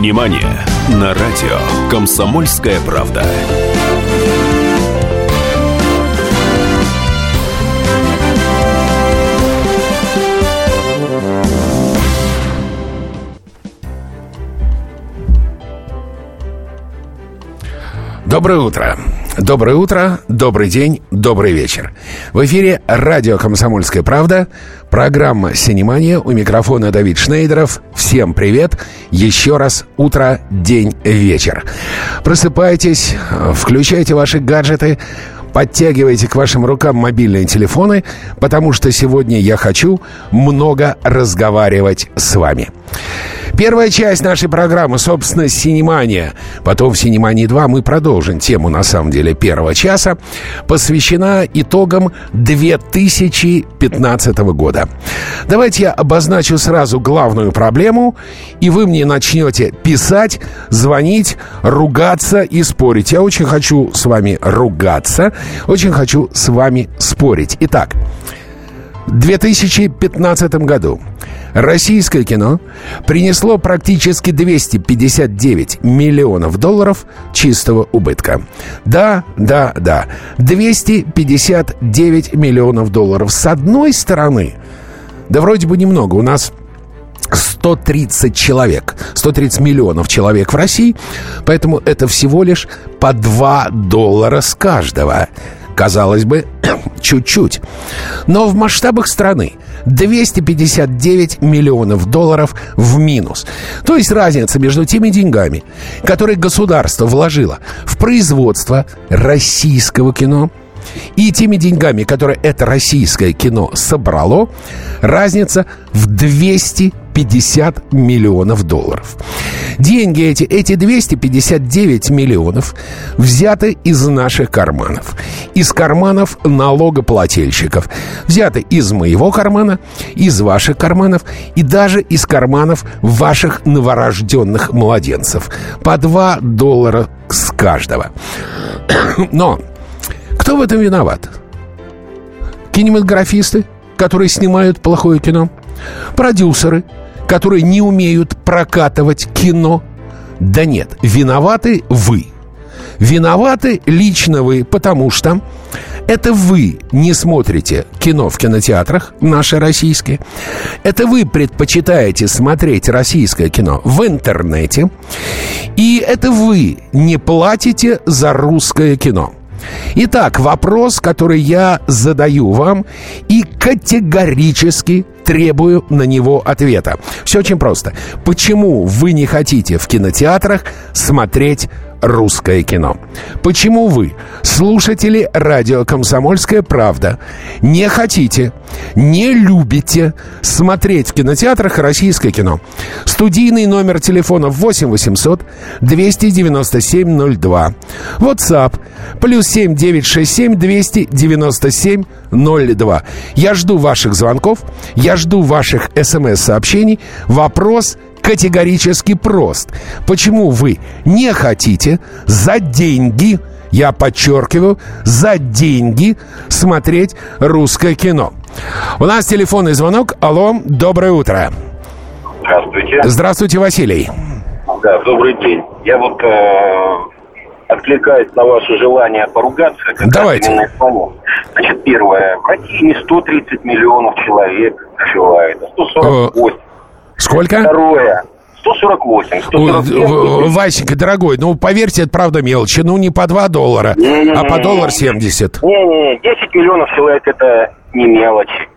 Синемания на радио «Комсомольская правда». Доброе утро. Доброе утро, добрый день, добрый вечер. В эфире радио «Комсомольская правда», программа «Синемания». У микрофона Давид Шнейдеров. Всем привет. Еще раз утро, день, вечер. Просыпайтесь, включайте ваши гаджеты, Подтягивайте к вашим рукам мобильные телефоны, потому что сегодня я хочу много разговаривать с вами. Первая часть нашей программы, собственно, «Синемания». Потом в «Синемании 2» мы продолжим тему, на самом деле, первого часа, посвящена итогам 2015 года. Давайте я обозначу сразу главную проблему, и вы мне начнете писать, звонить, ругаться и спорить. Я очень хочу с вами ругаться, очень хочу с вами спорить. Итак, в 2015 году российское кино принесло практически 259 миллионов долларов чистого убытка. Да, да, да. 259 миллионов долларов. С одной стороны, да вроде бы немного. У нас 130 человек, 130 миллионов человек в России, поэтому это всего лишь по 2 доллара с каждого. Казалось бы, чуть-чуть. Но в масштабах страны 259 миллионов долларов в минус. То есть разница между теми деньгами, которые государство вложило в производство российского кино, и теми деньгами, которые это российское кино собрало, разница в 250 миллионов долларов. Деньги эти, эти 259 миллионов взяты из наших карманов. Из карманов налогоплательщиков. Взяты из моего кармана, из ваших карманов и даже из карманов ваших новорожденных младенцев. По 2 доллара с каждого. Но кто в этом виноват? Кинематографисты, которые снимают плохое кино? Продюсеры, которые не умеют прокатывать кино? Да нет, виноваты вы. Виноваты лично вы, потому что это вы не смотрите кино в кинотеатрах, наши российские. Это вы предпочитаете смотреть российское кино в интернете. И это вы не платите за русское кино. Итак, вопрос, который я задаю вам и категорически требую на него ответа. Все очень просто. Почему вы не хотите в кинотеатрах смотреть русское кино. Почему вы, слушатели радио «Комсомольская правда», не хотите, не любите смотреть в кинотеатрах российское кино? Студийный номер телефона 8 800 297 02. WhatsApp плюс 7 967 297 02. Я жду ваших звонков, я жду ваших смс-сообщений. Вопрос – категорически прост. Почему вы не хотите за деньги, я подчеркиваю, за деньги смотреть русское кино? У нас телефонный звонок. Алло, доброе утро. Здравствуйте. Здравствуйте, Василий. Да, добрый день. Я вот э, откликаюсь на ваше желание поругаться. Давайте. Значит, первое. В России не 130 миллионов человек проживает, а 148. Сколько? Второе. 148. Ой, 147. в- в- Васенька, дорогой, ну поверьте, это правда мелочи. Ну не по 2 доллара, а по доллар 70. Не-не, 10 миллионов человек это не мелочи.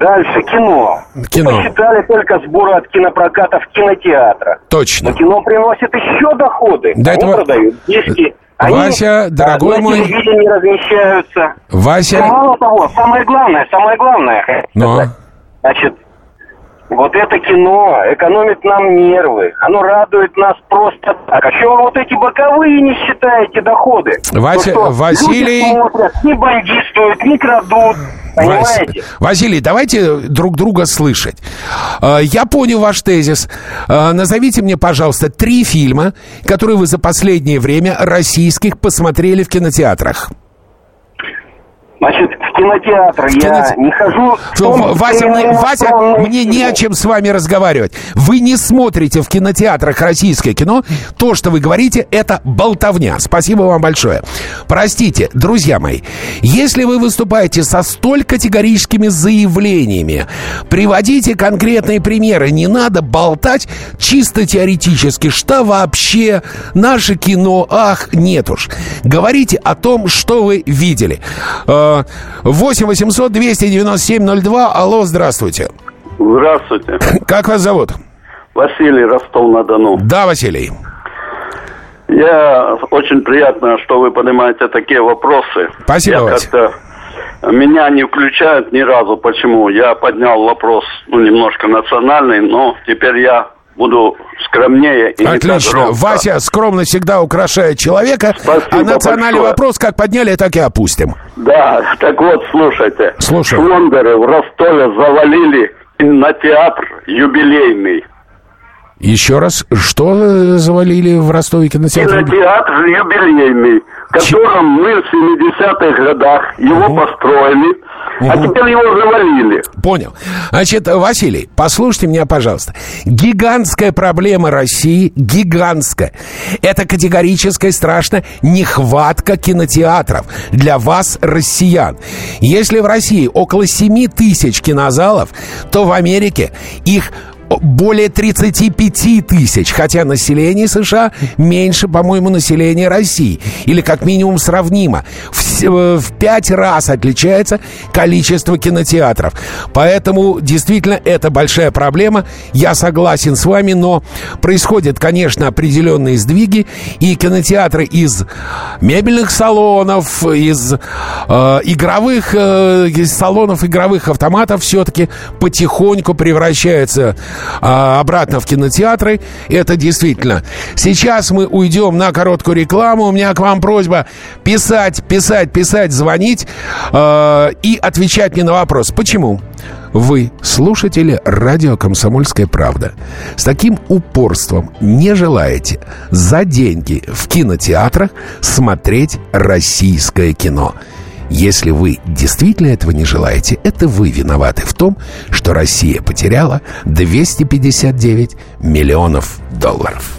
Дальше кино. Кино. Посчитали только сборы от кинопроката в кинотеатрах. Точно. Но кино приносит еще доходы. Да Они этого- продают диски. Они, Вася, а, дорогой на мой. телевидении размещаются. Вася, Мало того, самое главное, самое главное, Но. сказать. значит, вот это кино экономит нам нервы, оно радует нас просто так. А что вы вот эти боковые не считаете доходы? Вася- Ну что, Василий- люди смотрят, не бандитствуют, не крадут, понимаете? Василий, давайте друг друга слышать. Э, Я понял ваш тезис. Э, Назовите мне, пожалуйста, три фильма, которые вы за последнее время российских посмотрели в кинотеатрах. Значит, в кинотеатр В я кино- не хожу. том Вася, мне, Вася, мне не о чем с вами разговаривать. Вы не смотрите в кинотеатрах российское кино. То, что вы говорите, это болтовня. Спасибо вам большое. Простите, друзья мои, если вы выступаете со столь категорическими заявлениями, приводите конкретные примеры. Не надо болтать чисто теоретически, что вообще наше кино, ах, нет уж. Говорите о том, что вы видели. Э, 8 800 297 02. Алло, здравствуйте. Здравствуйте. Как вас зовут? Василий, Ростов-на-Дону. Да, Василий. Я очень приятно, что вы поднимаете такие вопросы. Спасибо, Я Вася. как-то меня не включают ни разу. Почему? Я поднял вопрос, ну, немножко национальный, но теперь я буду скромнее и Отлично. Вася скромность всегда украшает человека. Спасибо а национальный большое. вопрос как подняли, так и опустим. Да, так вот, слушайте. Слушаю. Шлондеры в Ростове завалили кинотеатр юбилейный. Еще раз, что э, завалили в Ростове кинотеатр? Кинотеатр юбилейный, которым мы в 70-х годах его построили, а теперь его завалили. Понял. Значит, Василий, послушайте меня, пожалуйста. Гигантская проблема России, гигантская. Это категорическая, страшно, нехватка кинотеатров для вас, россиян. Если в России около 7 тысяч кинозалов, то в Америке их более 35 тысяч, хотя население США меньше, по-моему, населения России. Или как минимум сравнимо. В, в пять раз отличается количество кинотеатров. Поэтому действительно это большая проблема. Я согласен с вами, но происходят, конечно, определенные сдвиги. И кинотеатры из мебельных салонов, из э, игровых э, из салонов игровых автоматов все-таки потихоньку превращаются а, обратно в кинотеатры. Это действительно. Сейчас мы уйдем на короткую рекламу. У меня к вам просьба писать, писать, писать, звонить э, и отвечать мне на вопрос. Почему? Вы, слушатели радио «Комсомольская правда», с таким упорством не желаете за деньги в кинотеатрах смотреть российское кино. Если вы действительно этого не желаете, это вы виноваты в том, что Россия потеряла 259 миллионов долларов.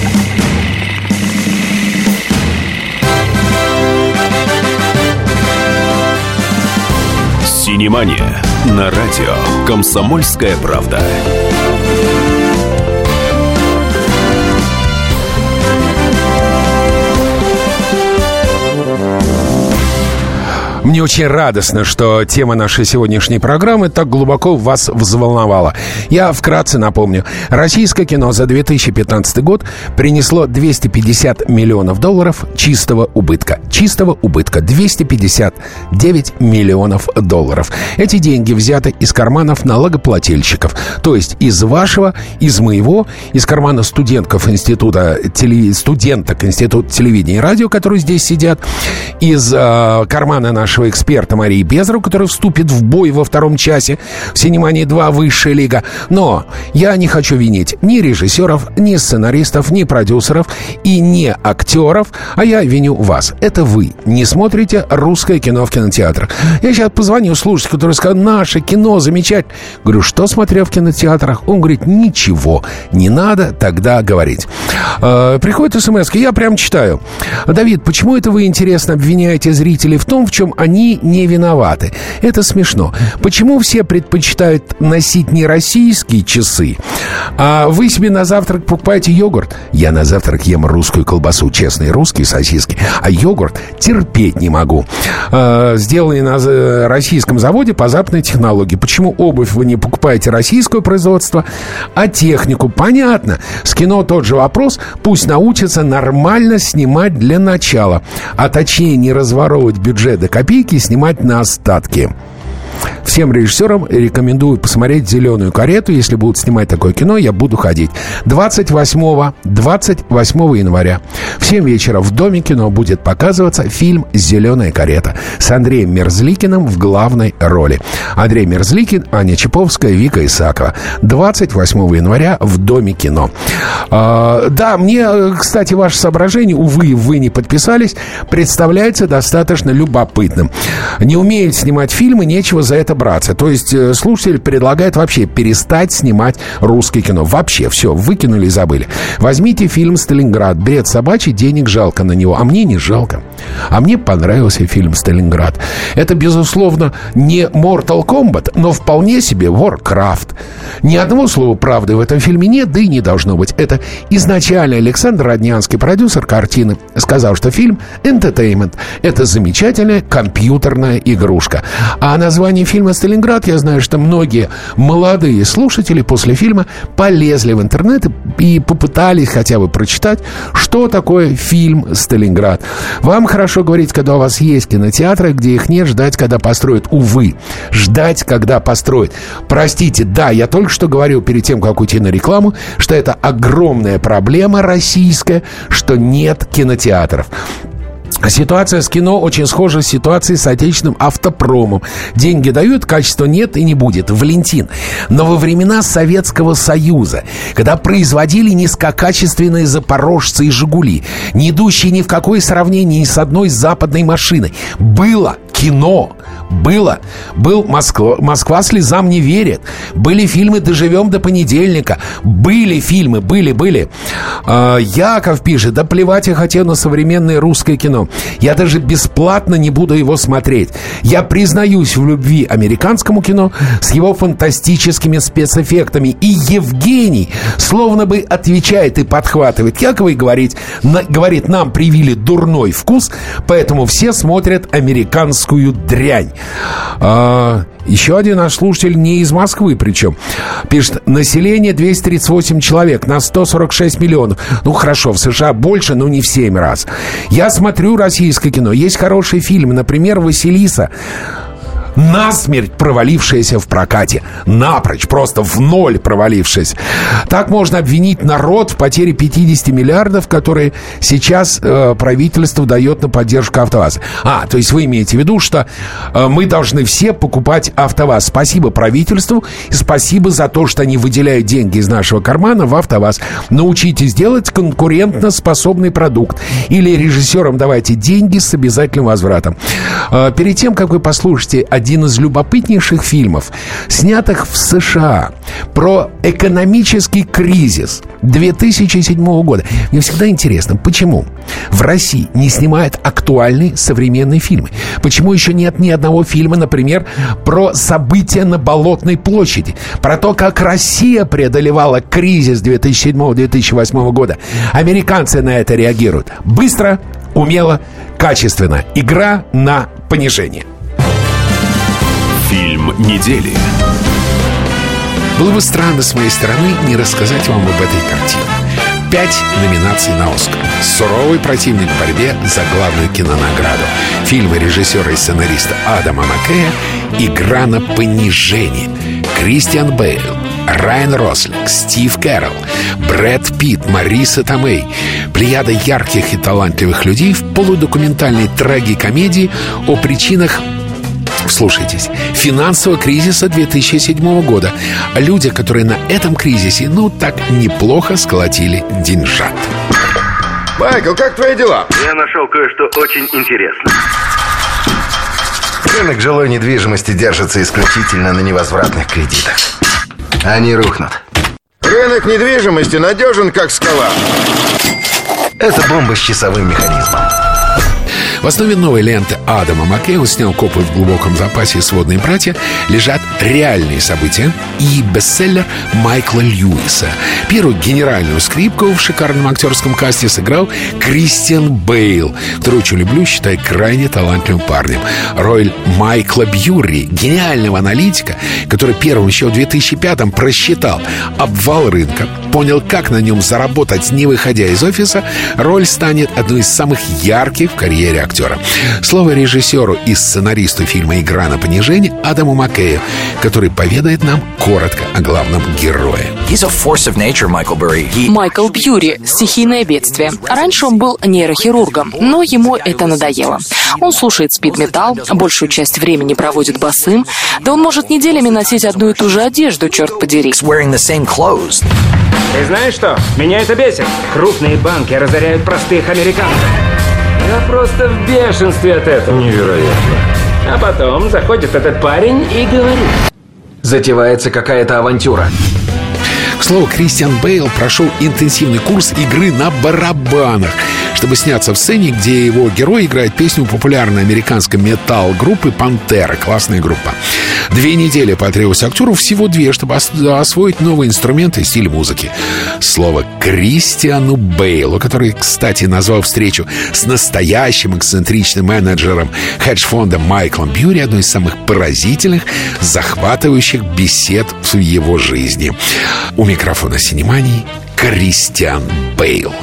Синемания на радио «Комсомольская правда». Мне очень радостно, что тема нашей сегодняшней программы так глубоко вас взволновала. Я вкратце напомню. Российское кино за 2015 год принесло 250 миллионов долларов чистого убытка. Чистого убытка 259 миллионов долларов. Эти деньги взяты из карманов налогоплательщиков. То есть из вашего, из моего, из кармана студентков института теле... студенток института телевидения и радио, которые здесь сидят, из э, кармана нашего эксперта Марии Безру, который вступит в бой во втором часе в «Синемании 2. Высшая лига». Но я не хочу винить ни режиссеров, ни сценаристов, ни продюсеров и не актеров, а я виню вас. Это вы не смотрите русское кино в кинотеатрах. Я сейчас позвоню слушателю, который скажет, наше кино замечательно. Говорю, что смотрел в кинотеатрах? Он говорит, ничего, не надо тогда говорить. Э, приходит смс я прям читаю. Давид, почему это вы, интересно, обвиняете зрителей в том, в чем они не виноваты? Это смешно. Почему все предпочитают носить не российские часы, а вы себе на завтрак покупаете йогурт? Я на завтрак ем русскую колбасу, честные русские сосиски, а йогурт терпеть не могу. Э, сделанный на российском заводе по западной технологии. Почему обувь вы не покупаете российское производство, а технику? Понятно. С кино тот же вопрос. Пусть научатся нормально снимать для начала. А точнее не разворовывать бюджет до копейки и снимать на остатки. Всем режиссерам рекомендую посмотреть «Зеленую карету». Если будут снимать такое кино, я буду ходить. 28, 28 января в 7 вечера в Доме кино будет показываться фильм «Зеленая карета» с Андреем Мерзликиным в главной роли. Андрей Мерзликин, Аня Чаповская, Вика Исакова. 28 января в Доме кино. А, да, мне, кстати, ваше соображение, увы, вы не подписались, представляется достаточно любопытным. Не умеют снимать фильмы, нечего за это браться. То есть э, слушатель предлагает вообще перестать снимать русское кино. Вообще все, выкинули и забыли. Возьмите фильм «Сталинград». Бред собачий, денег жалко на него. А мне не жалко. А мне понравился фильм «Сталинград». Это, безусловно, не Mortal Kombat, но вполне себе Warcraft. Ни одного слова правды в этом фильме нет, да и не должно быть. Это изначально Александр Роднянский, продюсер картины, сказал, что фильм «Entertainment» — это замечательная компьютерная игрушка. А название фильма «Сталинград» я знаю, что многие молодые слушатели после фильма полезли в интернет и попытались хотя бы прочитать, что такое фильм «Сталинград». Вам хорошо говорить, когда у вас есть кинотеатры, где их нет, ждать, когда построят. Увы, ждать, когда построят. Простите, да, я только что говорил перед тем, как уйти на рекламу, что это огромная проблема российская, что нет кинотеатров. Ситуация с кино очень схожа с ситуацией с отечественным автопромом. Деньги дают, качества нет и не будет. Валентин. Но во времена Советского Союза, когда производили низкокачественные запорожцы и «Жигули», не идущие ни в какое сравнение с одной западной машиной, было кино. Было. Был Москва, «Москва слезам не верит». Были фильмы «Доживем до понедельника». Были фильмы, были, были. А, Яков пишет, да плевать я хотел на современное русское кино. Я даже бесплатно не буду его смотреть. Я признаюсь в любви американскому кино с его фантастическими спецэффектами. И Евгений словно бы отвечает и подхватывает Якова и говорит, на, говорит нам привили дурной вкус, поэтому все смотрят американскую дрянь. А, еще один наш слушатель не из Москвы причем. Пишет, население 238 человек на 146 миллионов. Ну, хорошо, в США больше, но не в 7 раз. Я смотрю российское кино. Есть хорошие фильмы. Например, «Василиса» насмерть провалившаяся в прокате. Напрочь, просто в ноль провалившаяся. Так можно обвинить народ в потере 50 миллиардов, которые сейчас э, правительство дает на поддержку АвтоВАЗа. А, то есть вы имеете в виду, что э, мы должны все покупать АвтоВАЗ. Спасибо правительству и спасибо за то, что они выделяют деньги из нашего кармана в АвтоВАЗ. Научитесь делать конкурентно способный продукт. Или режиссерам давайте деньги с обязательным возвратом. Э, перед тем, как вы послушаете один из любопытнейших фильмов, снятых в США, про экономический кризис 2007 года. Мне всегда интересно, почему в России не снимают актуальные современные фильмы? Почему еще нет ни одного фильма, например, про события на Болотной площади? Про то, как Россия преодолевала кризис 2007-2008 года. Американцы на это реагируют. Быстро, умело, качественно. Игра на понижение. Фильм недели. Было бы странно с моей стороны не рассказать вам об этой картине. Пять номинаций на «Оскар». Суровый противник в борьбе за главную кинонаграду. Фильмы режиссера и сценариста Адама Маккея «Игра на понижение». Кристиан Бейл, Райан Рослинг, Стив Кэрролл, Брэд Питт, Мариса Томей. Плеяда ярких и талантливых людей в полудокументальной трагикомедии о причинах Слушайтесь, финансового кризиса 2007 года. Люди, которые на этом кризисе, ну, так неплохо сколотили деньжат. Майкл, как твои дела? Я нашел кое-что очень интересное. Рынок жилой недвижимости держится исключительно на невозвратных кредитах. Они рухнут. Рынок недвижимости надежен, как скала. Это бомба с часовым механизмом. В основе новой ленты Адама Маккея снял копы в глубоком запасе «Сводные братья» лежат реальные события и бестселлер Майкла Льюиса. Первую генеральную скрипку в шикарном актерском касте сыграл Кристиан Бейл, которого очень люблю, считаю крайне талантливым парнем. Роль Майкла Бьюри, гениального аналитика, который первым еще в 2005-м просчитал обвал рынка, понял, как на нем заработать, не выходя из офиса, роль станет одной из самых ярких в карьере актера. Слово режиссеру и сценаристу фильма «Игра на понижение» Адаму Маккею, который поведает нам коротко о главном герое. Майкл Бьюри – стихийное бедствие. Раньше он был нейрохирургом, но ему это надоело. Он слушает спид-металл, большую часть времени проводит босым, да он может неделями носить одну и ту же одежду, черт подери. Ты знаешь что? Меня это бесит. Крупные банки разоряют простых американцев. Я просто в бешенстве от этого. Невероятно. А потом заходит этот парень и говорит. Затевается какая-то авантюра. К слову, Кристиан Бейл прошел интенсивный курс игры на барабанах, чтобы сняться в сцене, где его герой играет песню популярной американской металл-группы «Пантера». Классная группа. Две недели потребовалось актеру, всего две, чтобы освоить новые инструменты и стиль музыки. Слово Кристиану Бейлу, который, кстати, назвал встречу с настоящим эксцентричным менеджером хедж-фонда Майклом Бьюри одной из самых поразительных, захватывающих бесед в его жизни. У микрофона Синемании Кристиан Бейл.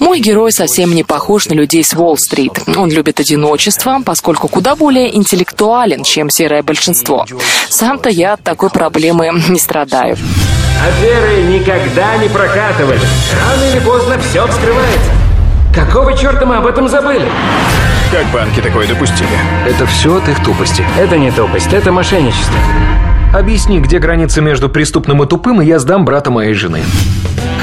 Мой герой совсем не похож на людей с Уолл-стрит. Он любит одиночество, поскольку куда более интеллектуален, чем серое большинство. Сам-то я от такой проблемы не страдаю. Аферы никогда не прокатывали. Рано или поздно все вскрывается. Какого черта мы об этом забыли? Как банки такое допустили? Это все от их тупости. Это не тупость, это мошенничество. Объясни, где граница между преступным и тупым, и я сдам брата моей жены.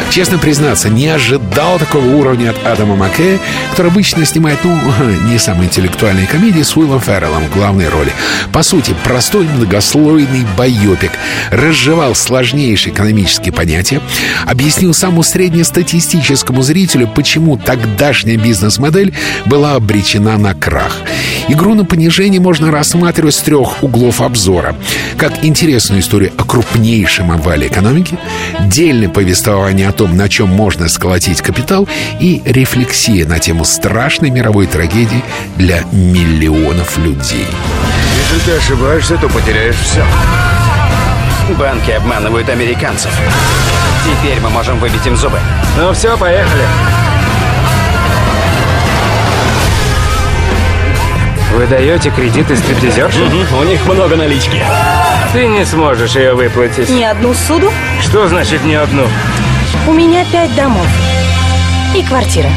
Честно признаться, не ожидал такого уровня от Адама Маккея, который обычно снимает, ну, не самые интеллектуальные комедии с Уиллом Ферреллом в главной роли. По сути, простой многослойный байопик разжевал сложнейшие экономические понятия, объяснил самому среднестатистическому зрителю, почему тогдашняя бизнес-модель была обречена на крах. Игру на понижение можно рассматривать с трех углов обзора. Как интересную историю о крупнейшем овале экономики, дельное повествование о том, на чем можно сколотить капитал, и рефлексия на тему страшной мировой трагедии для миллионов людей. Если ты ошибаешься, то потеряешь все. Банки обманывают американцев. Теперь мы можем выбить им зубы. Ну все, поехали. Вы даете кредиты стриптизерши? Угу, у них много налички. Ты не сможешь ее выплатить. Не одну суду? Что значит не одну? У меня пять домов. И квартира.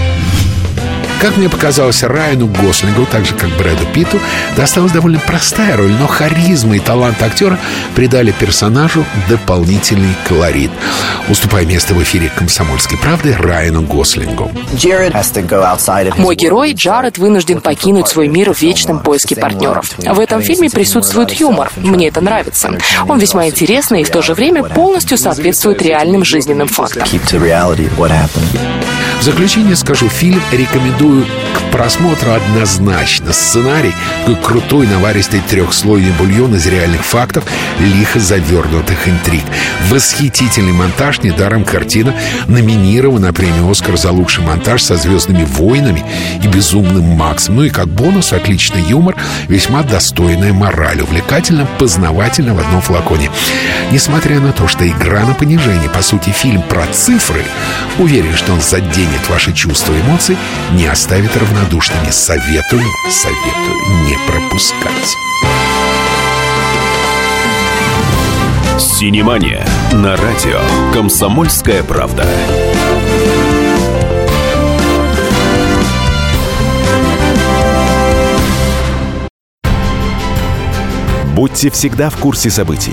Как мне показалось, Райану Гослингу, так же как Брэду Питту, досталась довольно простая роль, но харизма и талант актера придали персонажу дополнительный колорит, уступая место в эфире «Комсомольской правды» Райану Гослингу. Мой герой Джаред вынужден покинуть свой мир в вечном поиске партнеров. В этом фильме присутствует юмор. Мне это нравится. Он весьма интересный и в то же время полностью соответствует реальным жизненным фактам. В заключение скажу, фильм рекомендую к просмотру однозначно. Сценарий — такой крутой наваристый трехслойный бульон из реальных фактов, лихо завернутых интриг. Восхитительный монтаж, недаром картина номинирована на премию «Оскар» за лучший монтаж со «Звездными войнами» и «Безумным Максом». Ну и как бонус отличный юмор, весьма достойная мораль, увлекательно, познавательно в одном флаконе. Несмотря на то, что игра на понижение, по сути, фильм про цифры, уверен, что он заденет ваши чувства и эмоции, не оставит равнодушными. Советую, советую не пропускать. Синемания на радио «Комсомольская правда». Будьте всегда в курсе событий.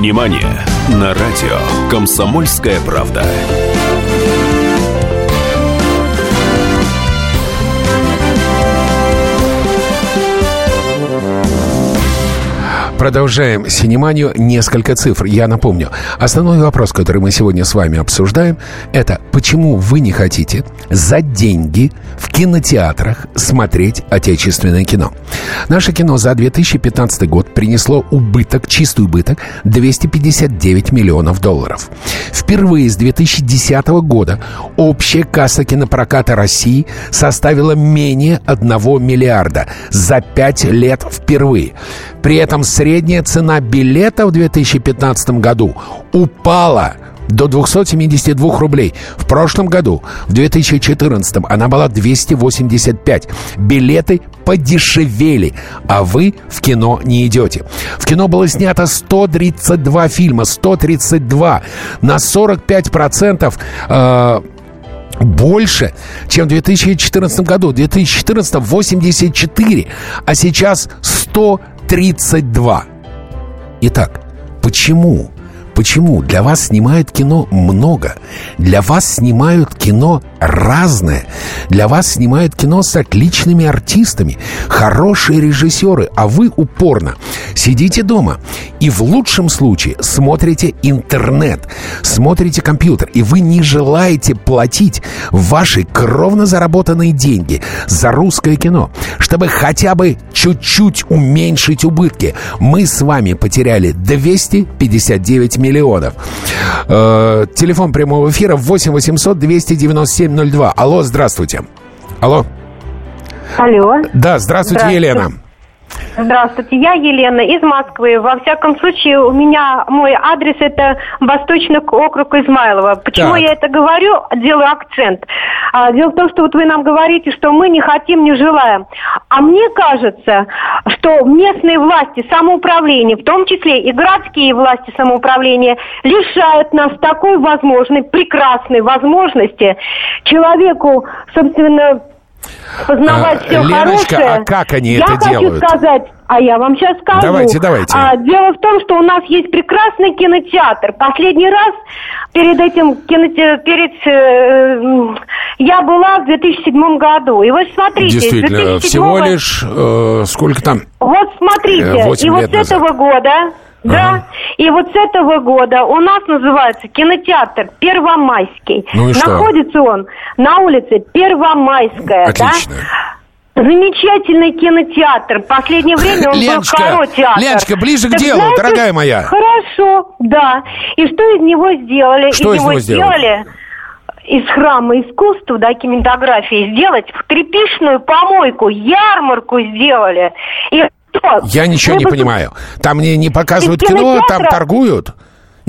Синемания на радио «Комсомольская правда». Продолжаем синеманию. Несколько цифр. Я напомню. Основной вопрос, который мы сегодня с вами обсуждаем, это почему вы не хотите за деньги в кинотеатрах смотреть отечественное кино. Наше кино за 2015 год принесло убыток, чистый убыток, 259 миллионов долларов. Впервые с 2010 года общая касса кинопроката России составила менее 1 миллиарда за 5 лет впервые. При этом средняя цена билета в 2015 году упала до 272 рублей. В прошлом году, в 2014, она была 285. Билеты подешевели, а вы в кино не идете. В кино было снято 132 фильма, 132 на 45% э, больше, чем в 2014 году. В 2014 84, а сейчас 132. Итак, почему Почему? Для вас снимают кино много. Для вас снимают кино разное. Для вас снимают кино с отличными артистами. Хорошие режиссеры. А вы упорно сидите дома и в лучшем случае смотрите интернет, смотрите компьютер. И вы не желаете платить ваши кровно заработанные деньги за русское кино, чтобы хотя бы чуть-чуть уменьшить убытки. Мы с вами потеряли 259 миллионов. Э, телефон прямого эфира 8 800 297 02. Алло, здравствуйте. Алло. Алло. Да, здравствуйте, здравствуйте. Елена. Здравствуйте, я Елена из Москвы. Во всяком случае, у меня мой адрес это Восточный округ Измайлова. Почему так. я это говорю? Делаю акцент. А, дело в том, что вот вы нам говорите, что мы не хотим, не желаем. А мне кажется, что местные власти самоуправления, в том числе и городские власти самоуправления, лишают нас такой возможной, прекрасной возможности человеку, собственно, познавать а, все Леночка, хорошее. а как они я это делают? Я хочу сказать, а я вам сейчас скажу. Давайте, давайте. А, дело в том, что у нас есть прекрасный кинотеатр. Последний раз перед этим кинотеатром, перед э, я была в 2007 году. И вот смотрите, Действительно, 2007 всего лишь э, сколько там? Вот смотрите, э, и вот с назад. этого года да, ага. и вот с этого года у нас называется кинотеатр Первомайский. Ну и что? Находится он на улице Первомайская. Отлично. Да? Замечательный кинотеатр. В последнее время он Леночка, был хоро театр. Леночка, ближе так к делу, знаете, дорогая моя. Хорошо, да. И что из него сделали? Что из, из него сделали? сделали? из храма искусства, да, кинематографии, сделать в трепишную помойку, ярмарку сделали. И что? Я ничего не понимаю. Там мне не показывают кино, там торгуют.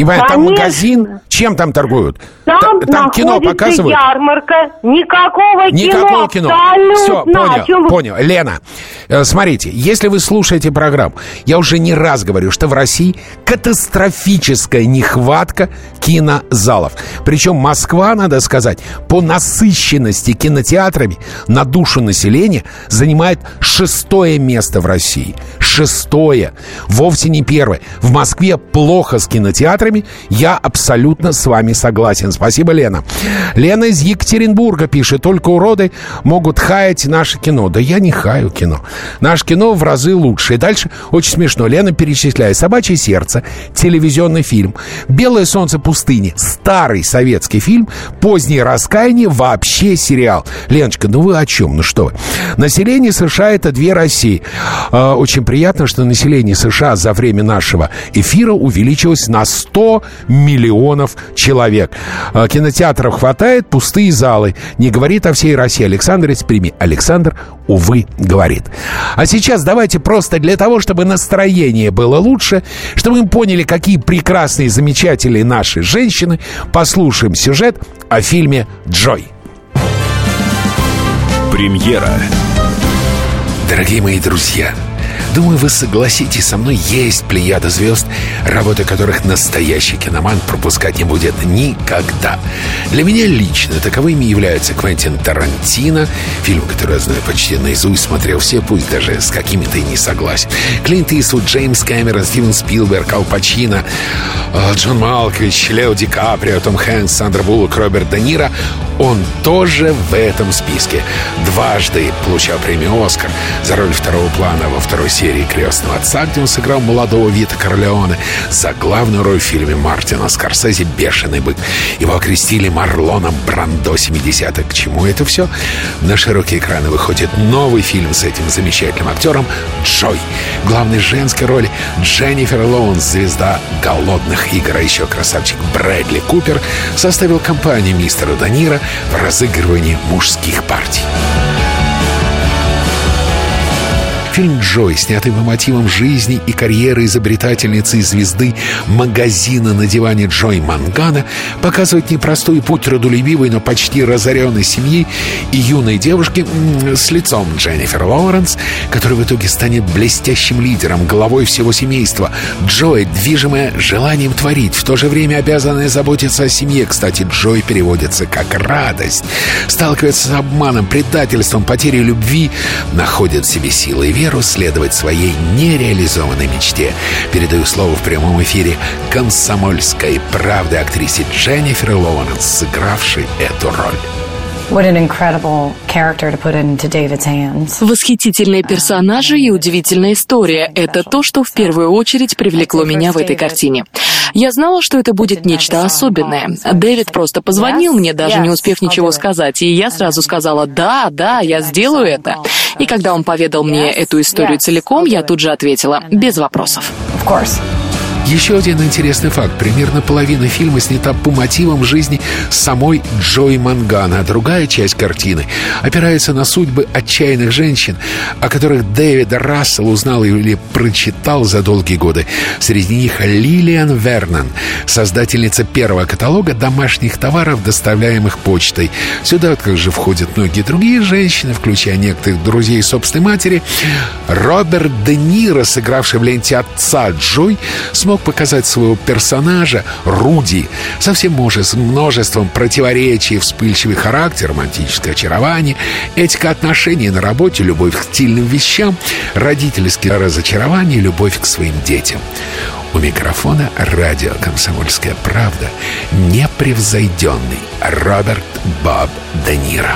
Не понимаю, там магазин, чем там торгуют? Там, Т- там кино показывают? ярмарка, никакого, никакого кино. кино. Все, понял, понял. Лена, э, смотрите, если вы слушаете программу, я уже не раз говорю, что в России катастрофическая нехватка кинозалов. Причем Москва, надо сказать, по насыщенности кинотеатрами на душу населения занимает шестое место в России. Шестое. Вовсе не первое. В Москве плохо с кинотеатрами. Я абсолютно с вами согласен. Спасибо, Лена. Лена из Екатеринбурга пишет, только уроды могут хаять наше кино. Да я не хаю кино. Наше кино в разы лучше. И дальше очень смешно. Лена перечисляет «Собачье сердце», телевизионный фильм, «Белое солнце пустыни», старый советский фильм, «Позднее раскаяние», вообще сериал. Леночка, ну вы о чем? Ну что вы? Население США — это две России. Э, очень приятно, что население США за время нашего эфира увеличилось на 100 миллионов человек. Э, кинотеатров хватает, пустые залы. Не говорит о всей России Александр из Прими. Александр, увы, говорит. А сейчас давайте просто для того, чтобы настроение было лучше, чтобы мы поняли, какие прекрасные, замечательные наши женщины, послушаем сюжет о фильме «Джой». Премьера. Дорогие мои друзья, Думаю, вы согласитесь со мной, есть плеяда звезд, работы которых настоящий киноман пропускать не будет никогда. Для меня лично таковыми являются Квентин Тарантино, фильм, который я знаю почти наизусть, смотрел все, пусть даже с какими-то и не согласен. Клинт Иствуд, Джеймс Кэмерон, Стивен Спилберг, Ал Пачино, э, Джон Малкович, Лео Ди Каприо, Том Хэнкс, Сандра Буллок, Роберт Де Ниро. он тоже в этом списке. Дважды получал премию «Оскар» за роль второго плана во второй серии «Крестного отца», где он сыграл молодого Вита Корлеоне, за главную роль в фильме Мартина Скорсезе «Бешеный бык». Его окрестили Марлоном Брандо 70-х. К чему это все? На широкие экраны выходит новый фильм с этим замечательным актером Джой. Главной женской роли Дженнифер Лоунс, звезда «Голодных игр», а еще красавчик Брэдли Купер составил компанию мистера Данира в разыгрывании мужских партий. Фильм «Джой», снятый по мотивам жизни и карьеры изобретательницы и звезды магазина на диване Джой Мангана, показывает непростой путь родолюбивой, но почти разоренной семьи и юной девушки с лицом Дженнифер Лоуренс, который в итоге станет блестящим лидером, главой всего семейства. Джой, движимая желанием творить, в то же время обязанная заботиться о семье. Кстати, Джой переводится как «радость». Сталкивается с обманом, предательством, потерей любви, находит в себе силы и веру следовать своей нереализованной мечте. Передаю слово в прямом эфире комсомольской правды актрисе Дженнифер Лоуренс, сыгравшей эту роль. Восхитительные персонажи и удивительная история — это то, что в первую очередь привлекло меня в этой картине. Я знала, что это будет нечто особенное. Дэвид просто позвонил мне, даже не успев ничего сказать, и я сразу сказала «Да, да, я сделаю это». И когда он поведал мне эту историю целиком, я тут же ответила «Без вопросов». Еще один интересный факт. Примерно половина фильма снята по мотивам жизни самой Джой Мангана, а другая часть картины опирается на судьбы отчаянных женщин, о которых Дэвид Рассел узнал или прочитал за долгие годы. Среди них Лилиан Вернон, создательница первого каталога домашних товаров, доставляемых почтой. Сюда также входят многие другие женщины, включая некоторых друзей собственной матери. Роберт Де Ниро, сыгравший в ленте отца Джой, смог показать своего персонажа Руди со всем множеством противоречий, вспыльчивый характер, романтическое очарование, этика отношений на работе, любовь к стильным вещам, родительские разочарования, любовь к своим детям. У микрофона радио «Комсомольская правда» непревзойденный Роберт Боб Де Ниро.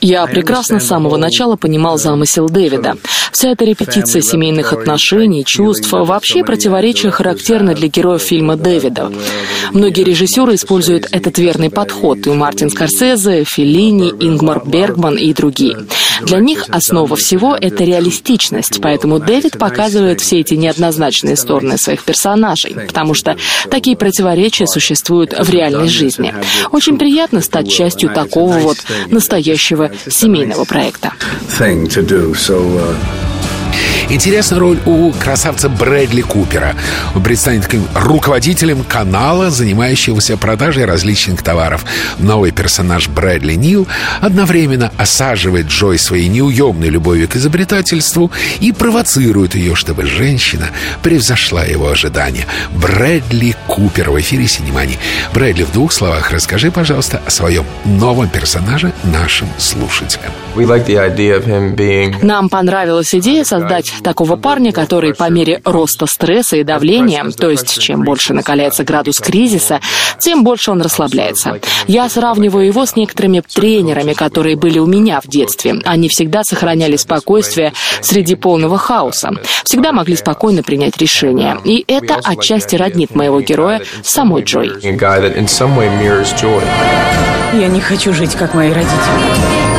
Я прекрасно с самого начала понимал замысел Дэвида. Вся эта репетиция семейных отношений, чувств, вообще противоречия характерны для героев фильма Дэвида. Многие режиссеры используют этот верный подход, и Мартин Скорсезе, Феллини, Ингмар Бергман и другие. Для них основа всего — это реалистичность, поэтому Дэвид показывает все эти неоднозначные стороны своих персонажей, потому что такие противоречия существуют в реальной жизни. Очень приятно стать частью такого вот настоящего семейного проекта. Интересная роль у красавца Брэдли Купера. Он предстанет руководителем канала, занимающегося продажей различных товаров. Новый персонаж Брэдли Нил одновременно осаживает Джой своей неуемной любовью к изобретательству и провоцирует ее, чтобы женщина превзошла его ожидания. Брэдли Купер в эфире «Синемани». Брэдли, в двух словах расскажи, пожалуйста, о своем новом персонаже нашим слушателям. Нам понравилась идея создать такого парня, который по мере роста стресса и давления, то есть чем больше накаляется градус кризиса, тем больше он расслабляется. Я сравниваю его с некоторыми тренерами, которые были у меня в детстве. Они всегда сохраняли спокойствие среди полного хаоса, всегда могли спокойно принять решение. И это отчасти роднит моего героя с самой Джой. Я не хочу жить, как мои родители.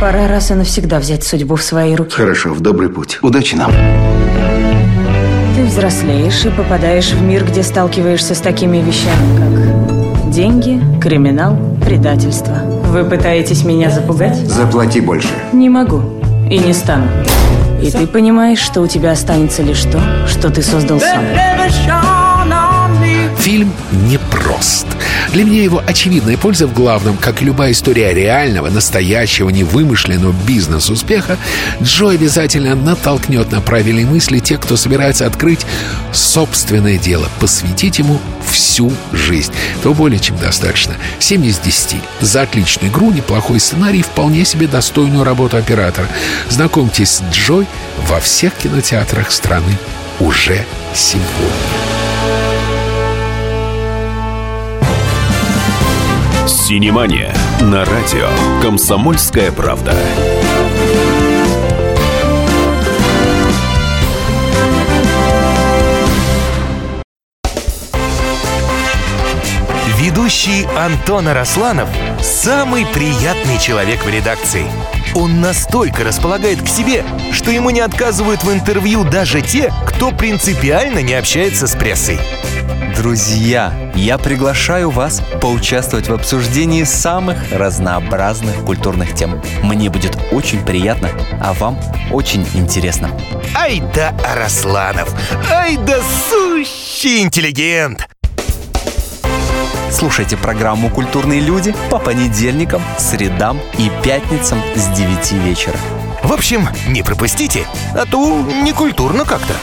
Пора раз и навсегда взять судьбу в свои руки. Хорошо, в добрый путь. Удачи нам. Ты взрослеешь и попадаешь в мир, где сталкиваешься с такими вещами, как деньги, криминал, предательство. Вы пытаетесь меня запугать? Заплати больше. Не могу. И не стану. И ты понимаешь, что у тебя останется лишь то, что ты создал сам. Фильм непрост. Для меня его очевидная польза в главном, как и любая история реального, настоящего, невымышленного бизнес-успеха, Джо обязательно натолкнет на правильные мысли тех, кто собирается открыть собственное дело, посвятить ему всю жизнь. То более чем достаточно. 7 из 10. За отличную игру, неплохой сценарий, вполне себе достойную работу оператора. Знакомьтесь с Джой во всех кинотеатрах страны уже сегодня. Синемания на радио «Комсомольская правда». Ведущий Антон Арасланов – самый приятный человек в редакции. Он настолько располагает к себе, что ему не отказывают в интервью даже те, кто принципиально не общается с прессой. Друзья, я приглашаю вас поучаствовать в обсуждении самых разнообразных культурных тем. Мне будет очень приятно, а вам очень интересно. Ай да Арасланов! Ай да сущий интеллигент! Слушайте программу «Культурные люди» по понедельникам, средам и пятницам с 9 вечера. В общем, не пропустите, а то не культурно как-то.